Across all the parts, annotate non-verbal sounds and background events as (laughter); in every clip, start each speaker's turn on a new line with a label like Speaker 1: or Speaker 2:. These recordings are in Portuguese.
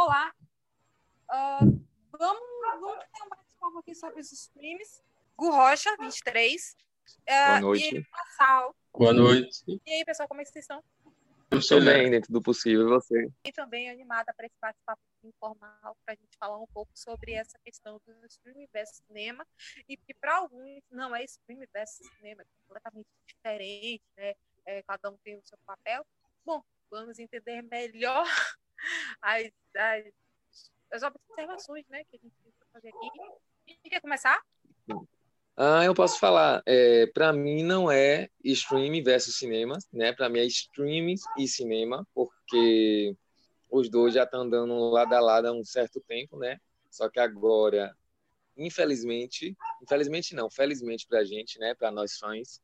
Speaker 1: Olá. Uh, vamos, vamos ter um bate-papo aqui sobre os streams. Gu Rocha, 23. Uh,
Speaker 2: Boa noite.
Speaker 1: E Passal.
Speaker 3: Boa noite.
Speaker 1: E aí, pessoal, como é que vocês estão?
Speaker 2: Estou bem, dentro do possível, e você?
Speaker 1: E também animada para esse bate-papo informal, para a gente falar um pouco sobre essa questão do streaming versus cinema, e que para alguns não é streaming versus cinema, é completamente diferente, né? É, cada um tem o seu papel. Bom, vamos entender melhor (laughs) as, as, as observações né, que a gente tem fazer aqui. Quem quer começar?
Speaker 2: Ah, eu posso falar. É, para mim não é streaming versus cinema, né? Para mim é streaming e cinema, porque os dois já estão andando lado a lado há um certo tempo, né? Só que agora, infelizmente, infelizmente não, felizmente para a gente, né? Para nós fãs,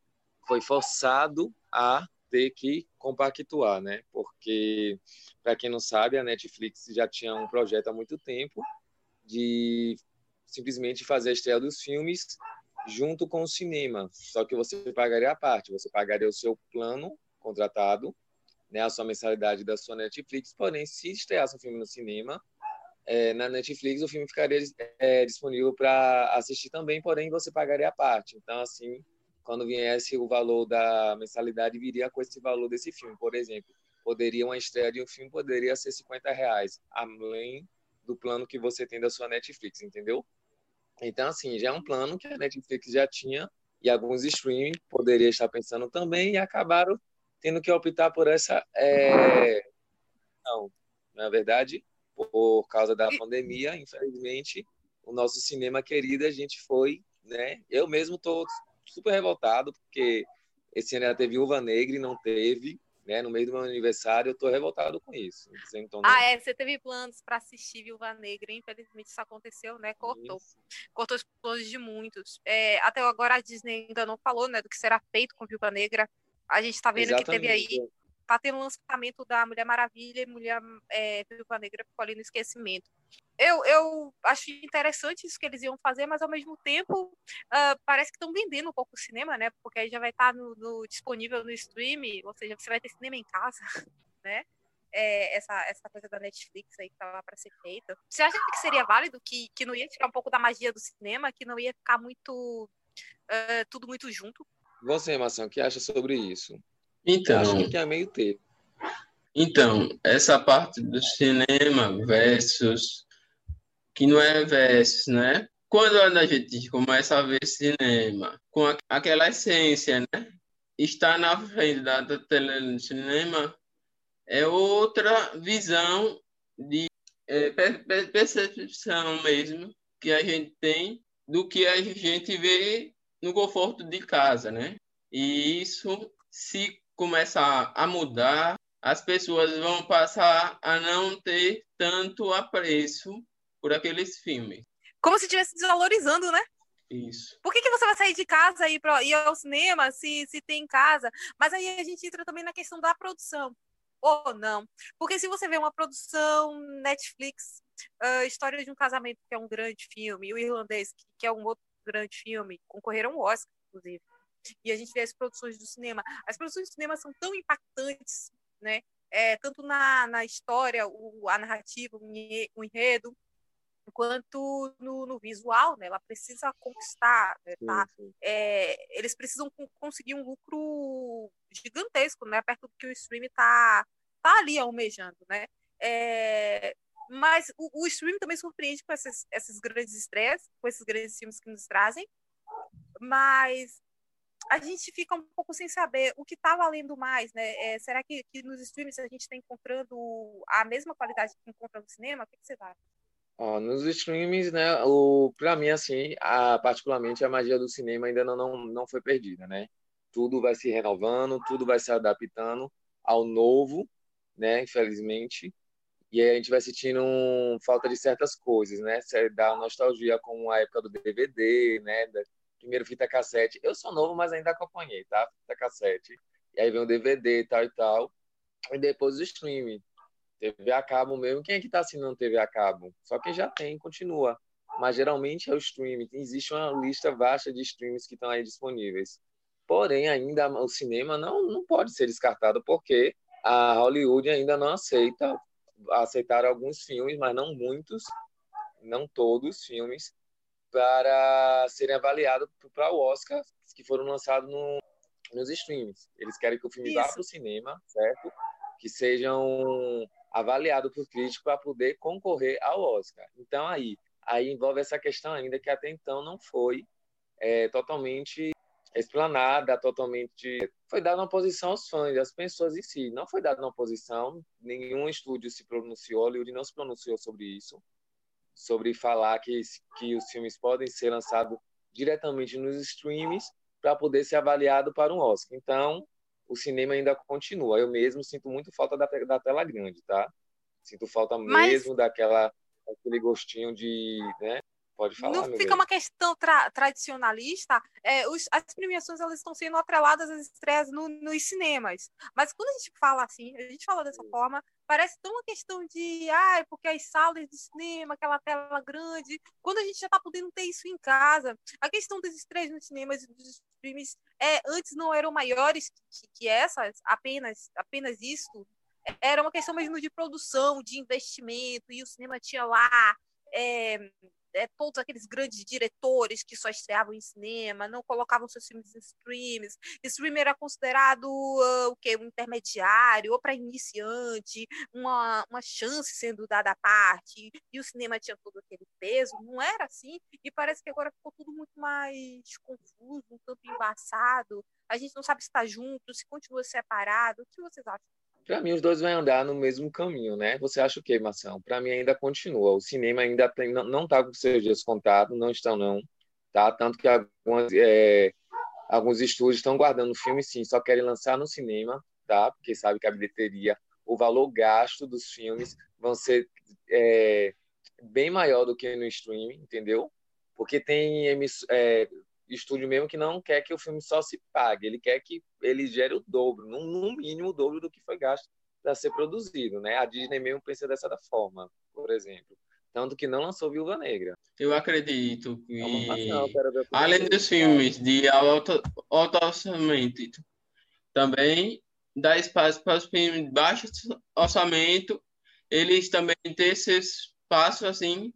Speaker 2: foi forçado a ter que compactuar, né? Porque, para quem não sabe, a Netflix já tinha um projeto há muito tempo de simplesmente fazer a estreia dos filmes junto com o cinema. Só que você pagaria a parte, você pagaria o seu plano contratado, né, a sua mensalidade da sua Netflix. Porém, se estreasse um filme no cinema, é, na Netflix o filme ficaria é, disponível para assistir também, porém você pagaria a parte. Então, assim, quando viesse o valor da mensalidade, viria com esse valor desse filme. Por exemplo, poderia uma estreia de um filme poderia ser 50 reais, além do plano que você tem da sua Netflix, entendeu? Então, assim, já é um plano que a Netflix já tinha e alguns streaming poderiam estar pensando também e acabaram tendo que optar por essa. É... Não, na verdade, por causa da pandemia, infelizmente, o nosso cinema querido, a gente foi, né? Eu mesmo estou super revoltado, porque esse ano ela teve Uva Negra e não teve, né? No meio do meu aniversário, eu tô revoltado com isso.
Speaker 1: Então, ah, é, você teve planos para assistir Viúva Negra, infelizmente isso aconteceu, né? Cortou. Isso. Cortou os planos de muitos. É, até agora a Disney ainda não falou, né, do que será feito com Viúva Negra. A gente está vendo Exatamente. que teve aí tá tendo o lançamento da Mulher Maravilha e Mulher é, Viúva Negra ficou ali no esquecimento. Eu, eu acho interessante isso que eles iam fazer, mas ao mesmo tempo uh, parece que estão vendendo um pouco o cinema, né? Porque aí já vai estar tá no, no, disponível no stream, ou seja, você vai ter cinema em casa, (laughs) né? É, essa, essa coisa da Netflix aí que estava para ser feita. Você acha que seria válido, que, que não ia tirar um pouco da magia do cinema, que não ia ficar muito uh, tudo muito junto?
Speaker 2: Você, Maçã, o que acha sobre isso?
Speaker 3: Então,
Speaker 2: acho que é meio termo.
Speaker 3: Então, essa parte do cinema versus que não é versus, né? Quando a gente começa a ver cinema com aquela essência, né? Está na frente da tela do cinema é outra visão de é, percepção mesmo que a gente tem do que a gente vê no conforto de casa, né? E isso se começar a mudar, as pessoas vão passar a não ter tanto apreço por aqueles filmes.
Speaker 1: Como se estivesse desvalorizando, né?
Speaker 3: Isso.
Speaker 1: Por que, que você vai sair de casa e ir, ir ao cinema se, se tem em casa? Mas aí a gente entra também na questão da produção. Ou não. Porque se você vê uma produção Netflix, uh, História de um Casamento, que é um grande filme, e o Irlandês, que, que é um outro grande filme, concorreram ao Oscar, inclusive e a gente vê as produções do cinema. As produções do cinema são tão impactantes, né? É, tanto na, na história, o, a narrativa, o enredo, quanto no, no, visual, né? Ela precisa conquistar, né? tá? É, eles precisam conseguir um lucro gigantesco, né? Perto do que o stream tá, tá ali almejando, né? É, mas o, o stream também surpreende com essas, essas grandes estreias, com esses grandes filmes que nos trazem, mas a gente fica um pouco sem saber o que está valendo mais, né? É, será que, que, nos streams a gente está encontrando a mesma qualidade que encontra no cinema? O que, que você acha?
Speaker 2: Nos streams, né, o, pra mim, assim, a, particularmente a magia do cinema ainda não, não, não foi perdida, né? Tudo vai se renovando, tudo vai se adaptando ao novo, né, infelizmente. E aí a gente vai sentindo falta de certas coisas, né? Da nostalgia com a época do DVD, né? Primeiro fita cassete. Eu sou novo, mas ainda acompanhei, tá? Fita cassete. E aí vem o DVD e tal e tal. E depois o streaming. TV a cabo mesmo. Quem é que tá assinando TV a cabo? Só quem já tem, continua. Mas geralmente é o streaming. Existe uma lista vasta de streams que estão aí disponíveis. Porém, ainda o cinema não, não pode ser descartado porque a Hollywood ainda não aceita aceitaram alguns filmes, mas não muitos, não todos filmes, para serem avaliados para o Oscar, que foram lançados no, nos streams. Eles querem que o filme Isso. vá para o cinema, certo? Que sejam avaliados por crítico para poder concorrer ao Oscar. Então, aí, aí envolve essa questão ainda que até então não foi é, totalmente explanada, totalmente. Foi dada uma posição aos fãs, às pessoas em si. Não foi dada uma posição, nenhum estúdio se pronunciou, Hollywood não se pronunciou sobre isso, sobre falar que, que os filmes podem ser lançados diretamente nos streams para poder ser avaliado para um Oscar. Então, o cinema ainda continua. Eu mesmo sinto muito falta da, da tela grande, tá? Sinto falta Mas... mesmo daquela aquele gostinho de, né, Pode falar.
Speaker 1: Não fica uma questão tra tradicionalista. É, os, as premiações elas estão sendo atreladas às estreias no, nos cinemas. Mas quando a gente fala assim, a gente fala dessa forma, parece tão uma questão de, ah, porque as salas de cinema, aquela tela grande, quando a gente já está podendo ter isso em casa. A questão das estreias nos cinemas e dos streams é, antes não eram maiores que, que essas, apenas, apenas isso. Era uma questão mesmo de produção, de investimento, e o cinema tinha lá é, é, todos aqueles grandes diretores que só estreavam em cinema, não colocavam seus filmes em streams. Streamer era considerado uh, o quê? Um intermediário, ou para iniciante, uma, uma chance sendo dada à parte, e o cinema tinha todo aquele peso. Não era assim, e parece que agora ficou tudo muito mais confuso, um tanto embaçado. A gente não sabe se está junto, se continua separado. O que vocês acham?
Speaker 2: Para mim, os dois vão andar no mesmo caminho, né? Você acha o quê, Mação? Para mim, ainda continua. O cinema ainda tem, não está com seus dias contados, não estão, não. Tá? Tanto que algumas, é, alguns estúdios estão guardando o filme, sim, só querem lançar no cinema, tá? Porque sabe que a bilheteria, o valor gasto dos filmes vão ser é, bem maior do que no streaming, entendeu? Porque tem é, estúdio mesmo que não quer que o filme só se pague, ele quer que ele gere o dobro, no, mínimo o dobro do que foi gasto para ser produzido, né? A Disney mesmo pensa dessa forma, por exemplo. Tanto que não lançou Viúva Negra.
Speaker 3: Eu acredito que, é além dos filmes de alto, alto orçamento, também dá espaço para os filmes de baixo orçamento, eles também têm esse espaço assim,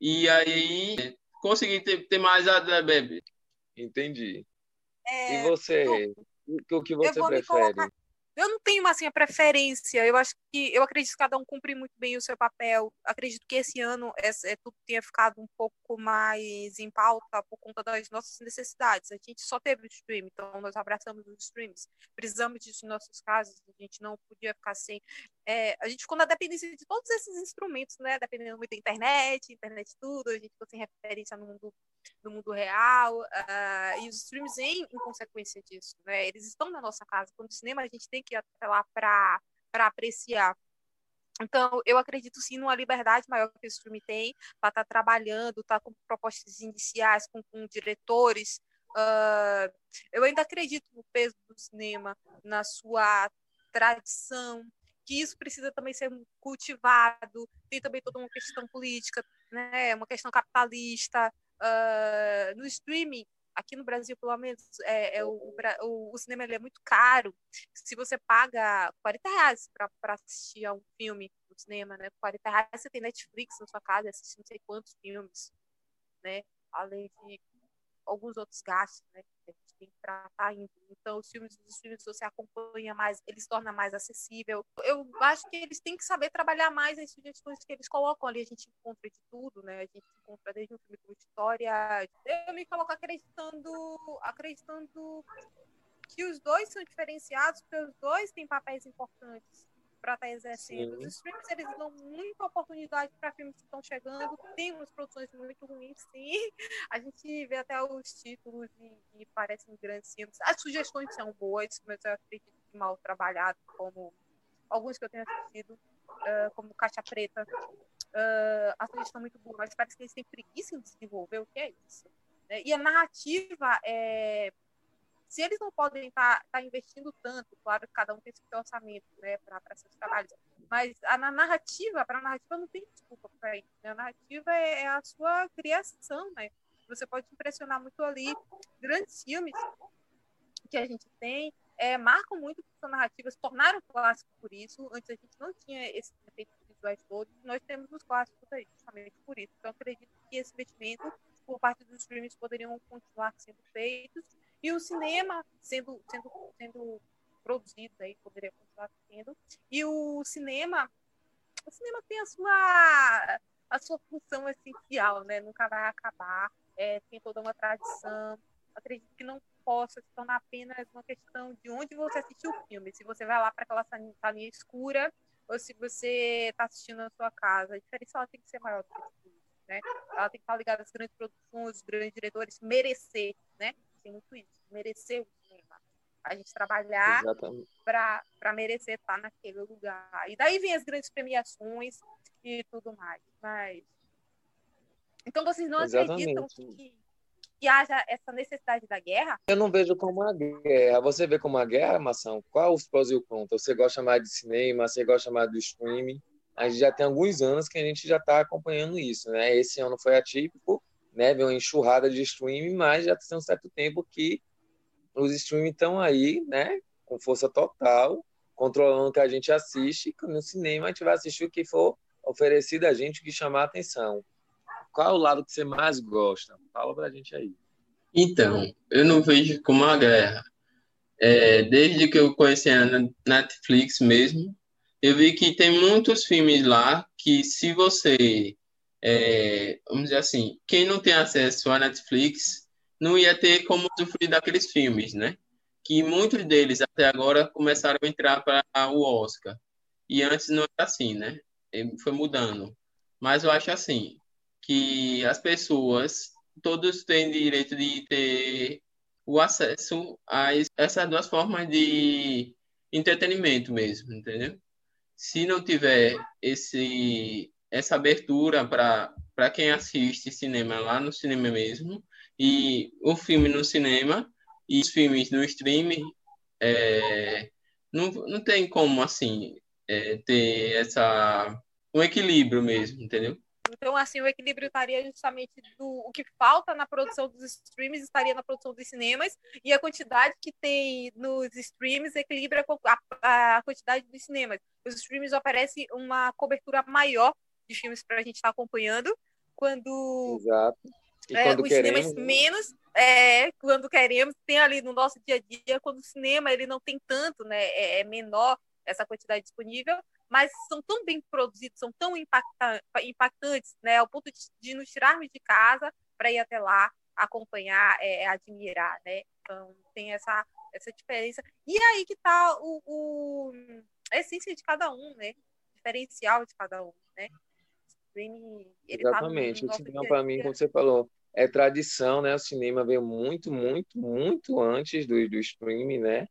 Speaker 3: e aí conseguir ter, ter mais a bebê.
Speaker 2: Entendi. É, e você? Eu, o que você prefere?
Speaker 1: Eu não tenho assim a preferência. Eu acho que eu acredito que cada um cumpre muito bem o seu papel. Acredito que esse ano é, é, tudo tenha ficado um pouco mais em pauta por conta das nossas necessidades. A gente só teve o stream, então nós abraçamos os streams. Precisamos disso em nossos casos. A gente não podia ficar sem. É, a gente ficou na dependência de todos esses instrumentos, né? Dependendo muito da internet, internet tudo. A gente ficou sem referência no mundo no mundo real, uh, e os streams em, em consequência disso, né? Eles estão na nossa casa. Quando o cinema a gente tem que ir até lá para apreciar. Então, eu acredito sim numa liberdade maior que o stream tem para estar tá trabalhando, estar tá com propostas iniciais, com, com diretores. Uh, eu ainda acredito no peso do cinema, na sua tradição, que isso precisa também ser cultivado. Tem também toda uma questão política, né? uma questão capitalista, uh, no streaming, aqui no Brasil, pelo menos, é, é o, o, o, cinema é muito caro. Se você paga 40 reais para assistir a um filme no cinema, né? 40 reais você tem Netflix na sua casa, assiste não sei quantos filmes, né? Além de alguns outros gastos, né? Que a gente tem para estar tá indo. Então, os filmes, os filmes você acompanha mais, eles tornam mais acessível. Eu acho que eles têm que saber trabalhar mais as sugestões que eles colocam ali. A gente encontra de tudo, né? A gente encontra desde um filme com história. Eu me coloco acreditando, acreditando que os dois são diferenciados, porque os dois têm papéis importantes para estar tá exercendo. Sim. Os streams eles dão muita oportunidade para filmes que estão chegando. Tem umas produções muito ruins, sim. A gente vê até os títulos e, e parecem grandes filmes. As sugestões são boas, mas eu acredito que mal trabalhado, como alguns que eu tenho assistido, uh, como Caixa Preta. Uh, a sugestão é muito boa, mas parece que eles têm preguiça em desenvolver o que é isso. Né? E a narrativa é se eles não podem estar tá, tá investindo tanto, claro que cada um tem seu orçamento né, para seus trabalhos, mas a, na narrativa, para a narrativa não tem desculpa para isso. Né? A narrativa é, é, a sua criação, né? Você pode impressionar muito ali. Grandes filmes que a gente tem é, marcam muito por sua narrativa, se tornaram clássicos por isso. Antes a gente não tinha esse efeito audiovisuais todos, nós temos os clássicos aí, justamente por isso. Então, acredito que esse investimento por parte dos streams poderiam continuar sendo feitos e o cinema sendo, sendo, sendo produzido aí, poderia continuar sendo. E o cinema, o cinema tem a sua, a sua função essencial, né? Nunca vai acabar, é, tem toda uma tradição. Acredito que não possa se tornar apenas uma questão de onde você assistiu o filme. Se você vai lá para aquela salinha escura ou se você está assistindo na sua casa. A diferença ela tem que ser maior do que isso, né? Ela tem que estar ligada às grandes produções, grandes diretores, merecer, né? Tem muito isso, merecer o cinema. A gente trabalhar para merecer estar naquele lugar. E daí vem as grandes premiações e tudo mais. Mas então vocês não Exatamente. acreditam que que haja essa necessidade da guerra?
Speaker 2: Eu não vejo como uma guerra. Você vê como uma guerra, Mação? Qual os prós e os contras? Você gosta mais de cinema, você gosta mais do streaming? A gente já tem alguns anos que a gente já está acompanhando isso, né? Esse ano foi atípico, né? Veio uma enxurrada de streaming, mas já tem um certo tempo que os streaming estão aí, né? Com força total, controlando o que a gente assiste. No cinema a gente vai assistir o que for oferecido a gente, o que chamar a atenção. Qual é o lado que você mais gosta? Fala pra gente aí.
Speaker 3: Então, eu não vejo como uma guerra. É, desde que eu conheci a Netflix mesmo, eu vi que tem muitos filmes lá que se você, é, vamos dizer assim, quem não tem acesso à Netflix não ia ter como sofrer daqueles filmes, né? Que muitos deles até agora começaram a entrar para o Oscar. E antes não era assim, né? Foi mudando. Mas eu acho assim, que as pessoas, todos têm direito de ter o acesso a essas duas formas de entretenimento mesmo, entendeu? Se não tiver esse, essa abertura para quem assiste cinema lá no cinema mesmo, e o filme no cinema e os filmes no streaming, é, não, não tem como, assim, é, ter essa, um equilíbrio mesmo, entendeu?
Speaker 1: Então, assim, o equilíbrio estaria justamente do o que falta na produção dos streams estaria na produção dos cinemas e a quantidade que tem nos streams equilibra a, a quantidade dos cinemas. Os streams oferecem uma cobertura maior de filmes para a gente estar tá acompanhando, quando
Speaker 2: Exato.
Speaker 1: E é, quando os queremos, cinemas menos é quando queremos tem ali no nosso dia a dia quando o cinema ele não tem tanto né é, é menor essa quantidade disponível mas são tão bem produzidos, são tão impacta impactantes, né, ao ponto de, de, nos tirarmos de casa para ir até lá acompanhar, é, admirar, né? Então tem essa essa diferença. E aí que está o, o, a essência de cada um, né? O diferencial de cada um, né?
Speaker 2: Streaming, tá Exatamente. Tá o cinema para mim, como você falou, é tradição, né? O cinema veio muito, muito, muito antes do, do streaming, né?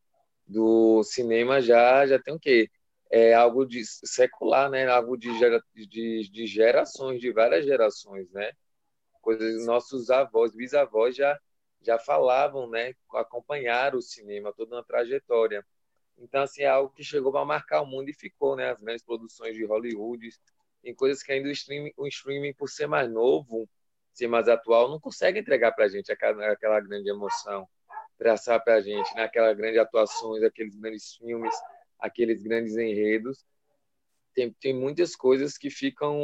Speaker 2: Do cinema já já tem o quê? é algo de secular, né? Algo de, gera, de, de gerações, de várias gerações, né? Coisas nossos avós, bisavós já já falavam, né? Acompanharam o cinema, toda uma trajetória. Então, assim, é algo que chegou para marcar o mundo e ficou, né? As grandes produções de Hollywood, em coisas que ainda o streaming, o streaming, por ser mais novo, ser mais atual, não consegue entregar para a gente aquela, aquela grande emoção, traçar para a gente, naquelas né? grandes atuações, aqueles grandes filmes aqueles grandes enredos. Tem, tem muitas coisas que ficam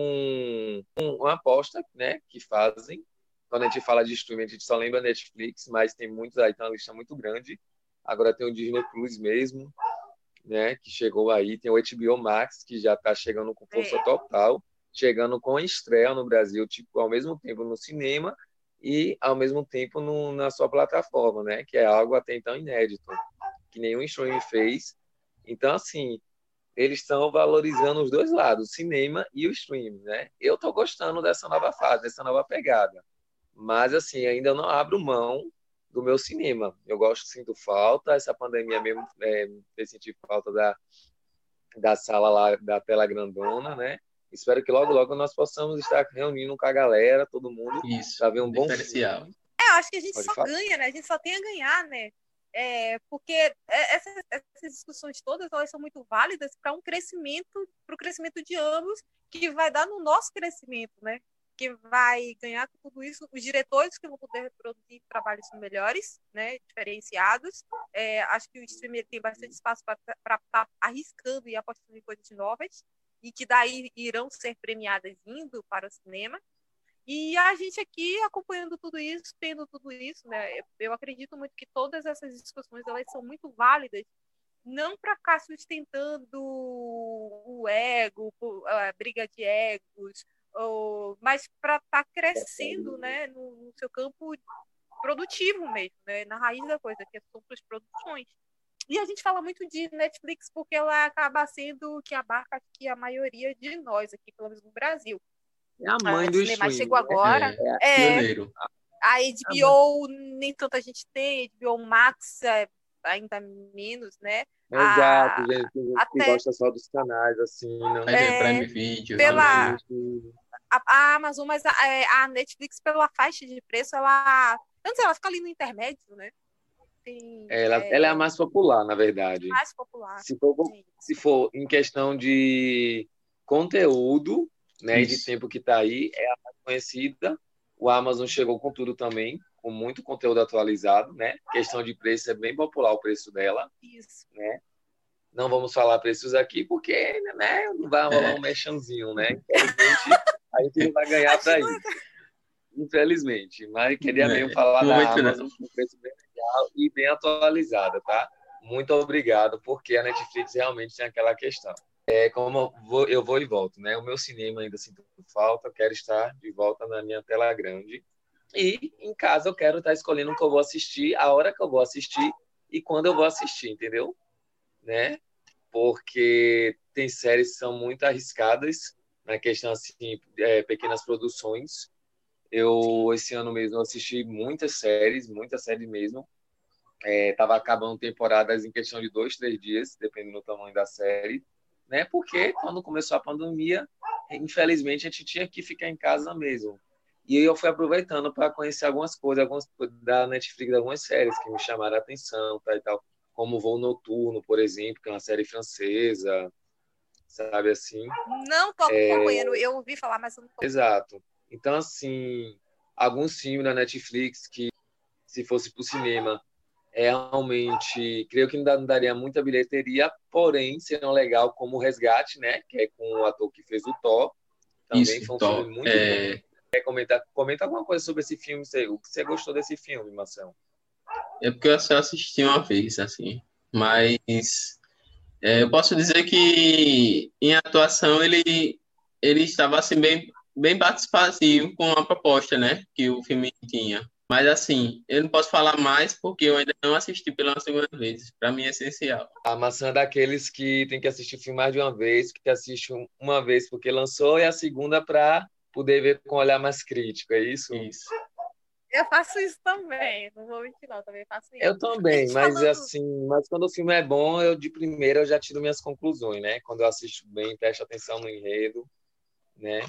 Speaker 2: uma aposta, né, que fazem. Quando a gente fala de streaming, a gente só lembra Netflix, mas tem muitos aí, tem uma lista muito grande. Agora tem o Disney Plus mesmo, né, que chegou aí. Tem o HBO Max, que já está chegando com força é. total, chegando com estreia no Brasil, tipo, ao mesmo tempo no cinema e ao mesmo tempo no, na sua plataforma, né, que é algo até então inédito, que nenhum streaming fez então, assim, eles estão valorizando os dois lados, o cinema e o streaming, né? Eu estou gostando dessa nova fase, dessa nova pegada. Mas, assim, ainda não abro mão do meu cinema. Eu gosto, sinto falta. Essa pandemia mesmo é, fez sentir falta da, da sala lá, da tela grandona, né? Espero que logo, logo nós possamos estar reunindo com a galera, todo mundo, para ver um bom
Speaker 1: filme. É, eu acho que a gente Pode só falar? ganha, né? A gente só tem a ganhar, né? É, porque é, essas, essas, discussões todas elas são muito válidas para um crescimento, para o crescimento de ambos, que vai dar no nosso crescimento, né? Que vai ganhar com tudo isso, os diretores que vão poder produzir trabalhos melhores, né? Diferenciados. É, acho que o streamer tem bastante espaço para estar tá arriscando e apostando em coisas novas. e que daí irão ser premiadas indo para o cinema. E a gente aqui acompanhando tudo isso, tendo tudo isso, né? Eu acredito muito que todas essas discussões elas são muito válidas, não para ficar sustentando o ego, a briga de egos, ou, mas para estar tá crescendo, né, no, no, seu campo produtivo mesmo, né, na raiz da coisa, que são as produções. E a gente fala muito de Netflix porque ela acaba sendo que abarca aqui a maioria de nós aqui, pelo menos no Brasil.
Speaker 2: É a mãe do
Speaker 1: streaming. chegou agora.
Speaker 3: É, é, é
Speaker 1: a HBO nem tanta gente tem, HBO Max é ainda menos, né?
Speaker 2: Exato, a, gente, gente até, que gosta só dos canais, assim, não
Speaker 3: é, Prime Video.
Speaker 1: Pela, a, a, Amazon, mas a, é, a, Netflix, pela faixa de preço, ela. Antes ela fica ali no intermédio, né?
Speaker 2: Tem, ela, é, ela é a mais popular, na verdade.
Speaker 1: Mais popular.
Speaker 2: Se for, se for em questão de conteúdo, né, de tempo que está aí, é a mais conhecida. O Amazon chegou com tudo também, com muito conteúdo atualizado, né? Questão de preço é bem popular o preço dela.
Speaker 1: Isso.
Speaker 2: Né? Não vamos falar preços aqui porque né, não vai rolar um mexãozinho, né? (laughs) Infelizmente, a gente não vai ganhar para isso. Infelizmente. Mas queria é. mesmo falar da Amazon com preço bem legal e bem atualizada, tá? Muito obrigado, porque a Netflix realmente tem aquela questão é, como eu vou, eu vou e volto, né? O meu cinema ainda sinto falta, eu quero estar de volta na minha tela grande. E em casa eu quero estar escolhendo o que eu vou assistir, a hora que eu vou assistir e quando eu vou assistir, entendeu? Né? Porque tem séries que são muito arriscadas na questão assim, é, pequenas produções. Eu esse ano mesmo assisti muitas séries, muitas séries mesmo. É, tava acabando temporadas em questão de dois, três dias, dependendo do tamanho da série né? Porque quando começou a pandemia, infelizmente a gente tinha que ficar em casa mesmo. E eu fui aproveitando para conhecer algumas coisas, algumas da Netflix, algumas séries que me chamaram a atenção, tá, e tal, como Voo Noturno, por exemplo, que é uma série francesa, sabe assim?
Speaker 1: Não tô é... eu ouvi falar, mas eu não tô.
Speaker 2: Exato. Então, assim, alguns filmes da Netflix que, se fosse para o cinema, realmente creio que não daria muita bilheteria, porém seriam legal como o Resgate, né? Que é com o ator que fez o Thor. Também Isso, foi um Thor, filme muito é... bom. Quer comentar, comenta alguma coisa sobre esse filme, o que você gostou desse filme, Marcelo?
Speaker 3: É porque eu só assisti uma vez, assim, mas é, eu posso dizer que em atuação ele, ele estava assim bem, bem participativo com a proposta, né, que o filme tinha. Mas assim, eu não posso falar mais porque eu ainda não assisti pela segunda vez. Para mim é essencial.
Speaker 2: A maçã é daqueles que tem que assistir o filme mais de uma vez, que assiste uma vez porque lançou e a segunda para poder ver com um olhar mais crítico, é isso?
Speaker 3: Isso.
Speaker 1: Eu faço isso também, não vou mentir não, também faço isso.
Speaker 2: Eu também, (laughs) mas falando... assim, mas quando o filme é bom, eu de primeira eu já tiro minhas conclusões, né? Quando eu assisto bem, presto atenção no enredo, né?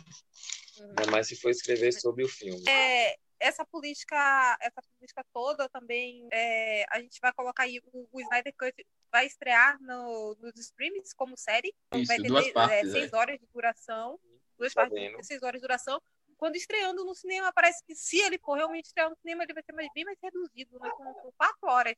Speaker 2: Uhum. Ainda mais se for escrever sobre o filme.
Speaker 1: É, essa política, essa política toda também, é, a gente vai colocar aí o, o Snyder Cut vai estrear no, nos streams como série.
Speaker 3: Isso,
Speaker 1: vai ter
Speaker 3: duas
Speaker 1: é,
Speaker 3: partes,
Speaker 1: seis
Speaker 3: é.
Speaker 1: horas de duração, duas tá partes seis horas de duração. Quando estreando no cinema, parece que se ele for realmente estrear no cinema, ele vai ser mais, bem mais reduzido, né? com, com quatro horas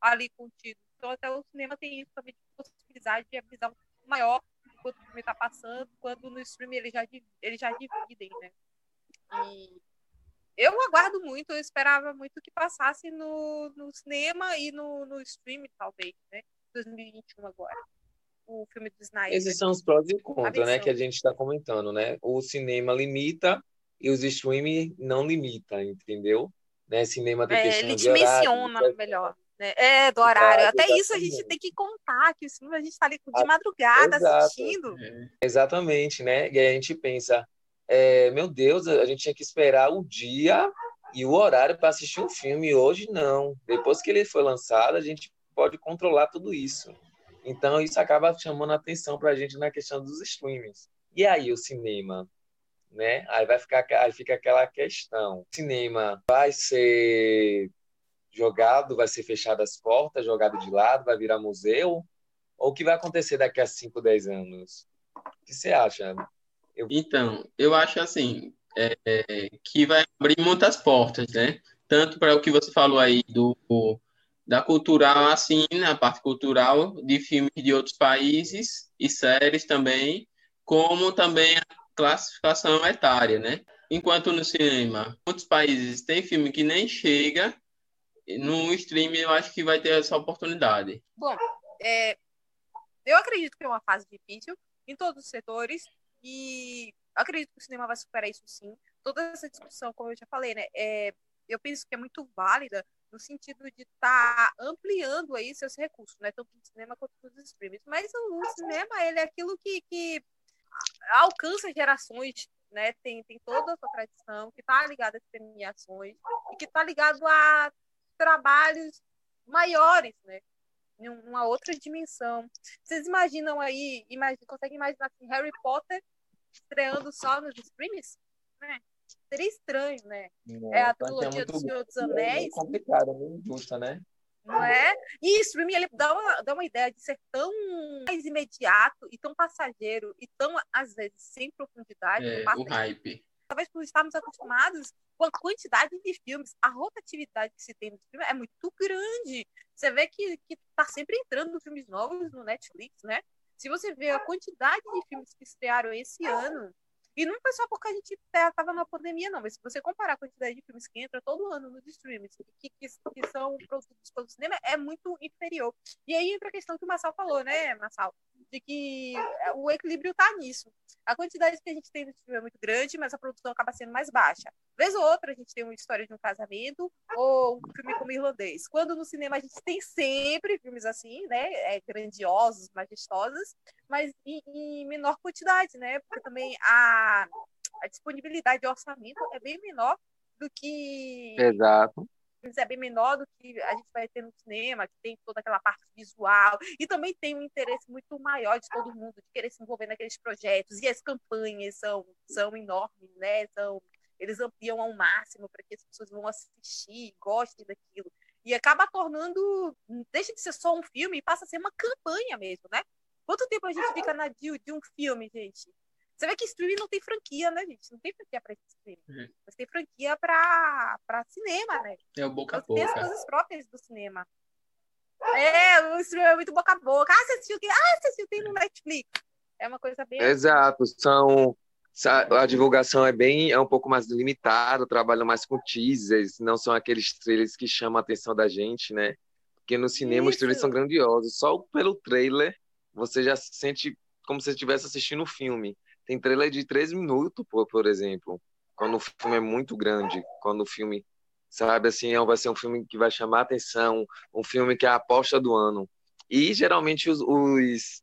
Speaker 1: ali contido. Então até o cinema tem isso também de possibilidade de visão maior enquanto o filme está passando, quando no streaming eles já, eles já dividem, né? E eu aguardo muito, eu esperava muito que passasse no, no cinema e no, no stream, talvez, né? 2021 agora. O filme do Snyder.
Speaker 2: Esses são os prós e contras, né? Que a gente está comentando, né? O cinema limita e os streaming não limita, entendeu? Né? Cinema tem
Speaker 1: é,
Speaker 2: questão
Speaker 1: ele
Speaker 2: de
Speaker 1: dimensiona
Speaker 2: horário,
Speaker 1: melhor. Né? É, do horário. Até isso a gente tem que contar, que o filme a gente está ali de madrugada Exato. assistindo.
Speaker 2: É. Exatamente, né? E aí a gente pensa, é, meu Deus, a gente tinha que esperar o dia e o horário para assistir um filme. Hoje não. Depois que ele foi lançado, a gente pode controlar tudo isso. Então isso acaba chamando a atenção para a gente na questão dos streamings. E aí o cinema, né? Aí vai ficar, aí fica aquela questão: o cinema vai ser jogado, vai ser fechado as portas, jogado de lado, vai virar museu? Ou o que vai acontecer daqui a 5, 10 anos? O que você acha?
Speaker 3: Eu... Então, eu acho assim, é, que vai abrir muitas portas, né? Tanto para o que você falou aí do da cultural, assim, na parte cultural de filmes de outros países e séries também, como também classificação etária, né? Enquanto no cinema, muitos países têm filme que nem chega, no streaming eu acho que vai ter essa oportunidade.
Speaker 1: Bom, é, eu acredito que é uma fase difícil em todos os setores e acredito que o cinema vai superar isso sim. Toda essa discussão, como eu já falei, né, é, eu penso que é muito válida no sentido de estar tá ampliando aí seus recursos, né, tanto no cinema quanto nos streams. Mas o, o cinema, ele é aquilo que, que alcança gerações né, tem, tem toda a sua tradição, que está ligada às premiações e que está ligado a trabalhos maiores, né? Em uma outra dimensão. Vocês imaginam aí, imagine, conseguem imaginar assim, Harry Potter estreando só nos streams? Né? Seria estranho, né?
Speaker 2: Não,
Speaker 1: é a
Speaker 2: é
Speaker 1: trilogia
Speaker 2: muito
Speaker 1: do Senhor dos
Speaker 2: É
Speaker 1: Anéis,
Speaker 2: complicado, é meio injusta, né?
Speaker 1: Não é? E streaming ele dá uma, dá uma ideia de ser tão mais imediato e tão passageiro e tão, às vezes, sem profundidade.
Speaker 3: É, o hype.
Speaker 1: talvez por estarmos acostumados com a quantidade de filmes, a rotatividade que se tem no filme é muito grande. Você vê que, que tá sempre entrando filmes novos no Netflix, né? Se você vê a quantidade de filmes que estrearam esse ano, e não foi só porque a gente estava na pandemia, não, mas se você comparar a quantidade de filmes que entra todo ano nos streams, que, que, que são produzidos pelo cinema, é muito inferior. E aí entra a questão que o Marçal falou, né, Marçal? De que o equilíbrio está nisso. A quantidade que a gente tem no filme é muito grande, mas a produção acaba sendo mais baixa. Vez ou outra, a gente tem uma história de um casamento ou um filme como irlandês. Quando no cinema a gente tem sempre filmes assim, né? É, grandiosos, majestosos, mas em, em menor quantidade, né? Porque também a, a disponibilidade de orçamento é bem menor do que
Speaker 2: Exato.
Speaker 1: é bem menor do que a gente vai ter no cinema, que tem toda aquela parte visual, e também tem um interesse muito maior de todo mundo, de querer se envolver naqueles projetos, e as campanhas são, são enormes, né? São, eles ampliam ao máximo para que as pessoas vão assistir, gostem daquilo. E acaba tornando, deixa de ser só um filme e passa a ser uma campanha mesmo, né? Quanto tempo a gente fica na deal de um filme, gente? Você vê que streaming não tem franquia, né, gente? Não tem franquia para streaming.
Speaker 3: Uhum.
Speaker 1: Mas tem franquia para cinema, né?
Speaker 3: É o boca a
Speaker 1: Então, tem as
Speaker 3: boca.
Speaker 1: coisas próprias do cinema. É, o streaming é muito boca a boca. Ah, você assistiu o quê? Ah, você assistiu tem no Netflix. É uma coisa bem.
Speaker 2: Exato, são a divulgação é bem é um pouco mais limitada, trabalham mais com teasers, não são aqueles trailers que chamam a atenção da gente, né? Porque no cinema os trailers
Speaker 1: Isso.
Speaker 2: são grandiosos, só pelo trailer você já se sente como se você estivesse assistindo o filme. Tem trailer de três minutos, por, por exemplo, quando o filme é muito grande, quando o filme, sabe, assim, é- vai ser um filme que vai chamar atenção, um filme que é a aposta do ano. E geralmente os, os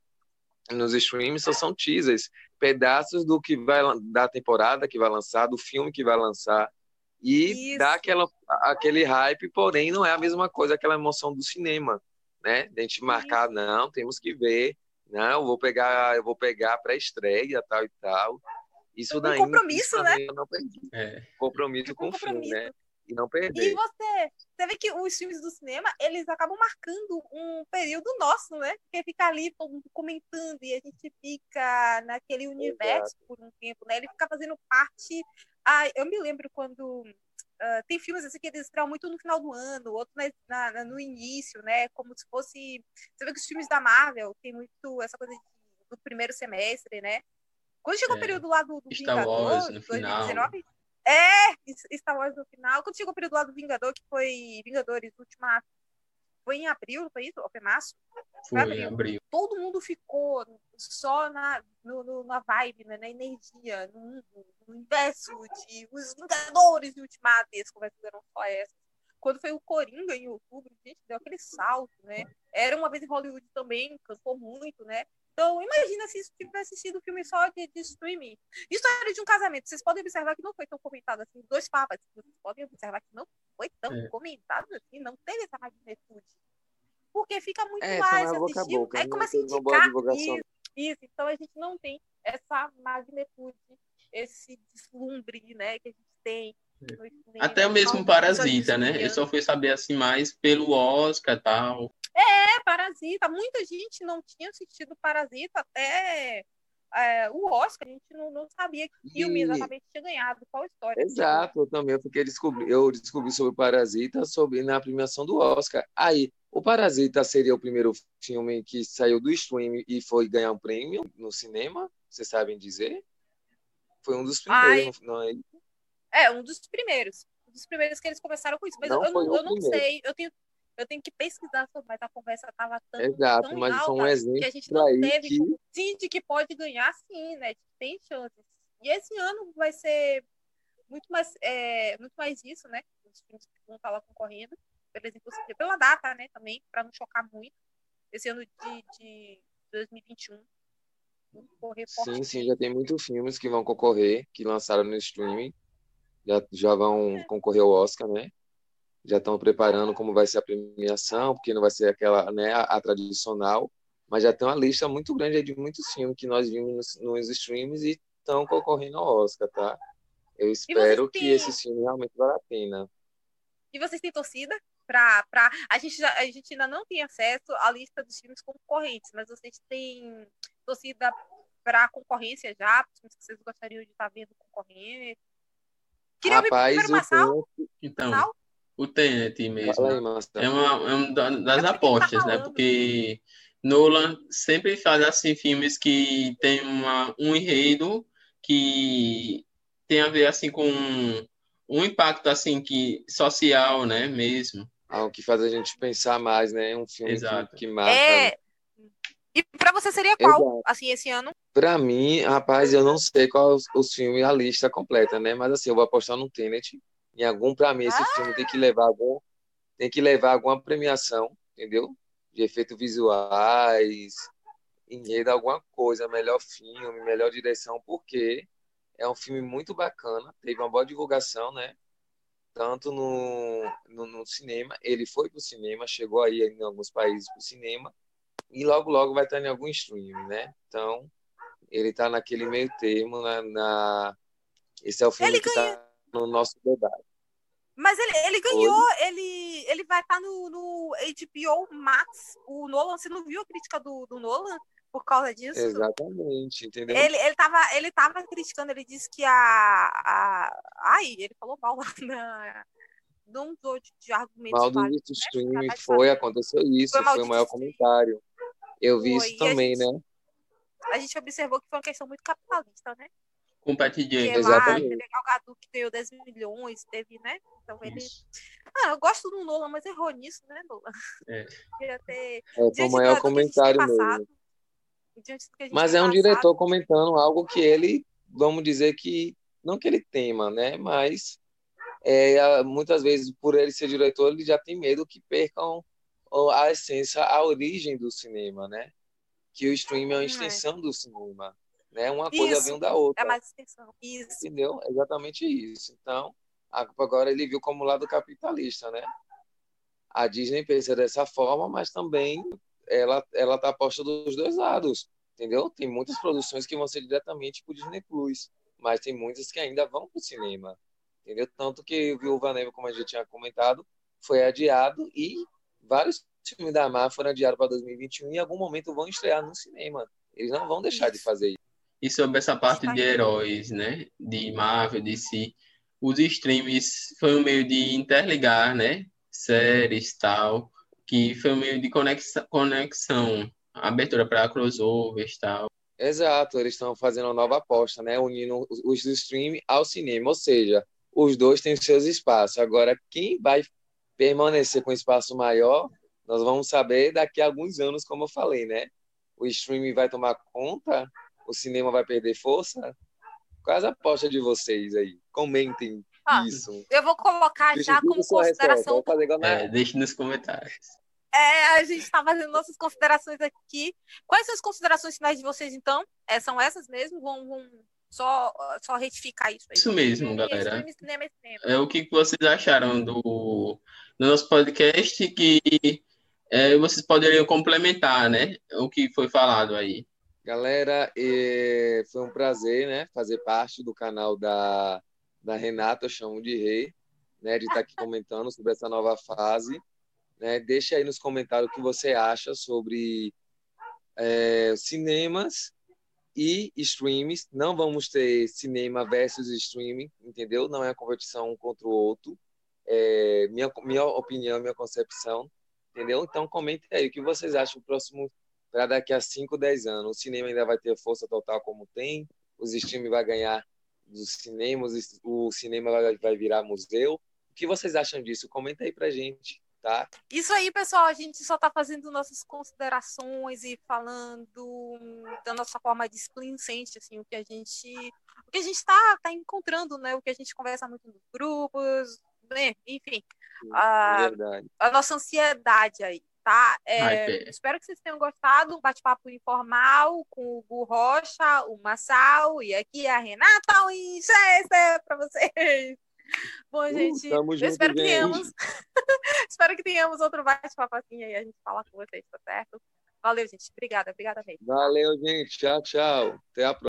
Speaker 2: nos streams só são teasers, pedaços do que vai da temporada que vai lançar, do filme que vai lançar e
Speaker 1: Isso.
Speaker 2: dá aquela aquele hype, porém não é a mesma coisa aquela emoção do cinema, né? De a gente marcar, não, temos que ver, não, eu vou pegar, eu vou pegar para estreia, tal e tal. Isso
Speaker 1: Um
Speaker 2: daí
Speaker 1: compromisso,
Speaker 2: eu não perdi.
Speaker 3: É.
Speaker 2: Compromisso
Speaker 1: Um
Speaker 2: com o filme, né? E não
Speaker 1: E
Speaker 2: perder.
Speaker 1: você, você vê que os filmes do cinema, eles acabam marcando um período nosso, né? Porque fica ali todo mundo comentando e a gente fica naquele universo por um tempo, né? Ele fica fazendo parte. Ah, eu me lembro quando ah, tem filmes assim que eles estreiam muito no final do ano, outro na- na- no início, né? Como se fosse. Você vê que os filmes da Marvel tem muito essa coisa de- do primeiro semestre, né? Quando chegou
Speaker 3: É.
Speaker 1: o período lá do, do
Speaker 3: Star
Speaker 1: Vingador,
Speaker 3: Wars no final.
Speaker 1: 2019, é, Star Wars no final. Quando chegou o período lá do Vingador, que foi Vingadores Ultimato, foi em abril, foi isso? Ou foi março?
Speaker 3: Foi,
Speaker 1: abril.
Speaker 3: abriu.
Speaker 1: Todo mundo ficou só na, no, no- na vibe, né? na energia, no, no universo de os Vingadores Ultimato. E as conversas eram só essas. Quando foi o Coringa em outubro, gente, deu aquele salto, né? Era uma vez em Hollywood também, cantou muito, né? Então, imagina se isso tivesse sido filme só de, de streaming. História de um casamento. Vocês podem observar que não foi tão comentado assim. Dois papas. Vocês podem observar que não foi tão
Speaker 3: É.
Speaker 1: comentado assim. Não teve essa magnitude. Porque fica muito
Speaker 2: É,
Speaker 1: mais
Speaker 2: só na boca a
Speaker 1: assistível.
Speaker 2: boca,
Speaker 1: Aí começa a
Speaker 2: teve uma boa
Speaker 1: indicar
Speaker 2: divulgação.
Speaker 1: isso, isso. Então, a gente não tem essa magnitude, esse deslumbre, né? Que a gente tem. cinema,
Speaker 3: Até o mesmo Parasita, né? Eu só fui saber assim mais pelo Oscar e tal.
Speaker 1: É, Parasita. Muita gente não tinha assistido Parasita até é, o Oscar. A gente não, não sabia que filme
Speaker 2: E-
Speaker 1: exatamente tinha ganhado, qual história.
Speaker 2: Exato, eu também porque descobri, eu descobri sobre o Parasita sobre na premiação do Oscar. Aí, o Parasita seria o primeiro filme que saiu do stream e foi ganhar um prêmio no cinema? Vocês sabem dizer? Foi um dos primeiros, não é?
Speaker 1: É, um dos primeiros. Um dos primeiros que eles começaram com isso. Mas não eu, eu, eu não sei, eu tenho, eu tenho que pesquisar sobre, mas a conversa estava tão,
Speaker 2: Exato,
Speaker 1: tão
Speaker 2: mas
Speaker 1: alta
Speaker 2: um exemplo
Speaker 1: que a gente não teve
Speaker 2: que...
Speaker 1: sim de que pode ganhar sim, né? Tem chances. E esse ano vai ser muito mais, é, muito mais isso, né? Os filmes que vão estar lá concorrendo, pela, pela data, né? Também, para não chocar muito. Esse ano de, de 2021.
Speaker 2: Sim, sim, já tem muitos filmes que vão concorrer, que lançaram no streaming, já, já vão concorrer ao Oscar, né? Já estão preparando como vai ser a premiação, porque não vai ser aquela, né, a, a tradicional, mas já tem uma lista muito grande de muitos filmes que nós vimos nos, nos streams e estão concorrendo ao Oscar, tá? Eu espero que esse filme realmente vale a pena.
Speaker 1: E vocês têm torcida? Pra, pra... A, gente já, a gente ainda não tem acesso à lista dos filmes concorrentes, mas vocês têm torcida para a concorrência já? Filmes que vocês gostariam de estar vendo concorrer?
Speaker 2: Queria Rapaz, ouvir Massal.
Speaker 3: Então, Massal? O Tenet mesmo. Aí, é uma, é uma das é apostas, tá né? Porque Nolan sempre faz assim filmes que tem uma, um enredo que tem a ver assim com um impacto assim que social, né, mesmo.
Speaker 2: Algo que faz a gente pensar mais, né? Um filme Exato. que, que marca.
Speaker 1: É... E para você seria qual, Exato. assim, esse ano?
Speaker 2: Para mim, rapaz, eu não sei qual os, os filmes, a lista completa, né? Mas assim, eu vou apostar no Tenet. Em algum, para mim, esse ah! filme tem que levar algum, tem que levar alguma premiação, entendeu? De efeitos visuais, enredo, alguma coisa, melhor filme, melhor direção, porque é um filme muito bacana, teve uma boa divulgação, né? Tanto no, no, no cinema, ele foi para o cinema, chegou aí em alguns países para o cinema, e logo, logo vai estar em algum stream, né? Então, ele está naquele meio termo, na, na... esse é o filme ele que está no nosso debate.
Speaker 1: Mas ele, ele ganhou, ele, ele vai estar no, no HBO Max. O Nolan, você não viu a crítica do, do Nolan? por causa disso.
Speaker 2: Exatamente, entendeu?
Speaker 1: Ele, ele, tava, ele tava criticando, ele disse que a. a ai, ele falou mal lá (laughs) na. Não usou de, de argumentos.
Speaker 2: Mal do né? streaming foi, aconteceu isso, foi, foi o maior comentário. Eu vi foi. isso também, gente, né?
Speaker 1: A gente observou que foi uma questão muito capitalista, né?
Speaker 3: Com o Pat
Speaker 1: Exatamente. Teve o Gadu que ganhou 10 milhões, teve, né? Então ele. Isso. Ah, eu gosto do Nolan, mas errou nisso, né, Nolan? É. (laughs)
Speaker 2: Ter... É, foi o maior comentário mesmo. Mas é um diretor comentando algo que ele, vamos dizer que, não que ele tema, né? Mas é, muitas vezes, por ele ser diretor, ele já tem medo que percam a essência, a origem do cinema, né? Que o streaming é uma é. extensão é. do cinema. Né? Uma isso, coisa vem da outra.
Speaker 1: É mais extensão. Isso.
Speaker 2: Entendeu? Exatamente isso. Então, agora ele viu como lado capitalista, né? A Disney pensa dessa forma, mas também ela ela tá posta dos dois lados, entendeu? Tem muitas produções que vão ser diretamente para o Disney Plus, mas tem muitas que ainda vão para o cinema, entendeu? Tanto que o Viúva Negra, como a gente tinha comentado, foi adiado e vários filmes da Marvel foram adiados para 2021 e em algum momento vão estrear no cinema. Eles não vão deixar de fazer isso.
Speaker 3: E sobre essa parte de heróis, né? De Marvel, de si, os streams foi um meio de interligar, né? Séries tal que foi um meio de conexão, conexão abertura para crossovers tal.
Speaker 2: Exato, eles estão fazendo uma nova aposta, né? Unindo os do streaming ao cinema, ou seja, os dois têm seus espaços. Agora, quem vai permanecer com espaço maior, nós vamos saber daqui a alguns anos, como eu falei, né? O streaming vai tomar conta, o cinema vai perder força. Quais a aposta de vocês aí? Comentem ah, isso.
Speaker 1: Eu vou colocar deixa já como consideração.
Speaker 3: É, deixe nos comentários.
Speaker 1: É, a gente está fazendo nossas considerações aqui. Quais são as considerações finais de vocês, então? É, são essas mesmo? Vão, vão só, só retificar isso aí.
Speaker 3: Isso mesmo, galera. É o que vocês acharam do, do nosso podcast que é, vocês poderiam complementar, né? O que foi falado aí.
Speaker 2: Galera, foi um prazer, né? Fazer parte do canal da da Renata, eu chamo de Rei, né, de estar aqui (laughs) comentando sobre essa nova fase. Né? Deixa aí nos comentários o que você acha sobre é, cinemas e streams. Não vamos ter cinema versus streaming, entendeu? Não é a competição um contra o outro. É, minha, minha opinião, minha concepção, entendeu? Então, comente aí o que vocês acham do próximo para daqui a 5, 10 anos. O cinema ainda vai ter força total como tem, os streams vai ganhar dos cinemas, o cinema vai, virar museu. O que vocês acham disso? Comenta aí pra gente, tá?
Speaker 1: Isso aí, pessoal, a gente só tá fazendo nossas considerações e falando da nossa forma displicente, assim, o que a gente o que a gente tá, tá encontrando, né? O que a gente conversa muito nos grupos, né? enfim. a, a nossa ansiedade aí tá? É, espero que vocês tenham gostado. Um bate-papo informal com o Gu Rocha, o Massal e aqui a Renata Winchester para vocês. (laughs) Bom, uh, gente, eu espero que tenhamos. (laughs) espero que tenhamos outro bate-papo assim aí, a gente fala com vocês, tá certo? Valeu, gente. Obrigada, obrigada mesmo.
Speaker 2: Valeu, gente. Tchau, tchau. Até a próxima.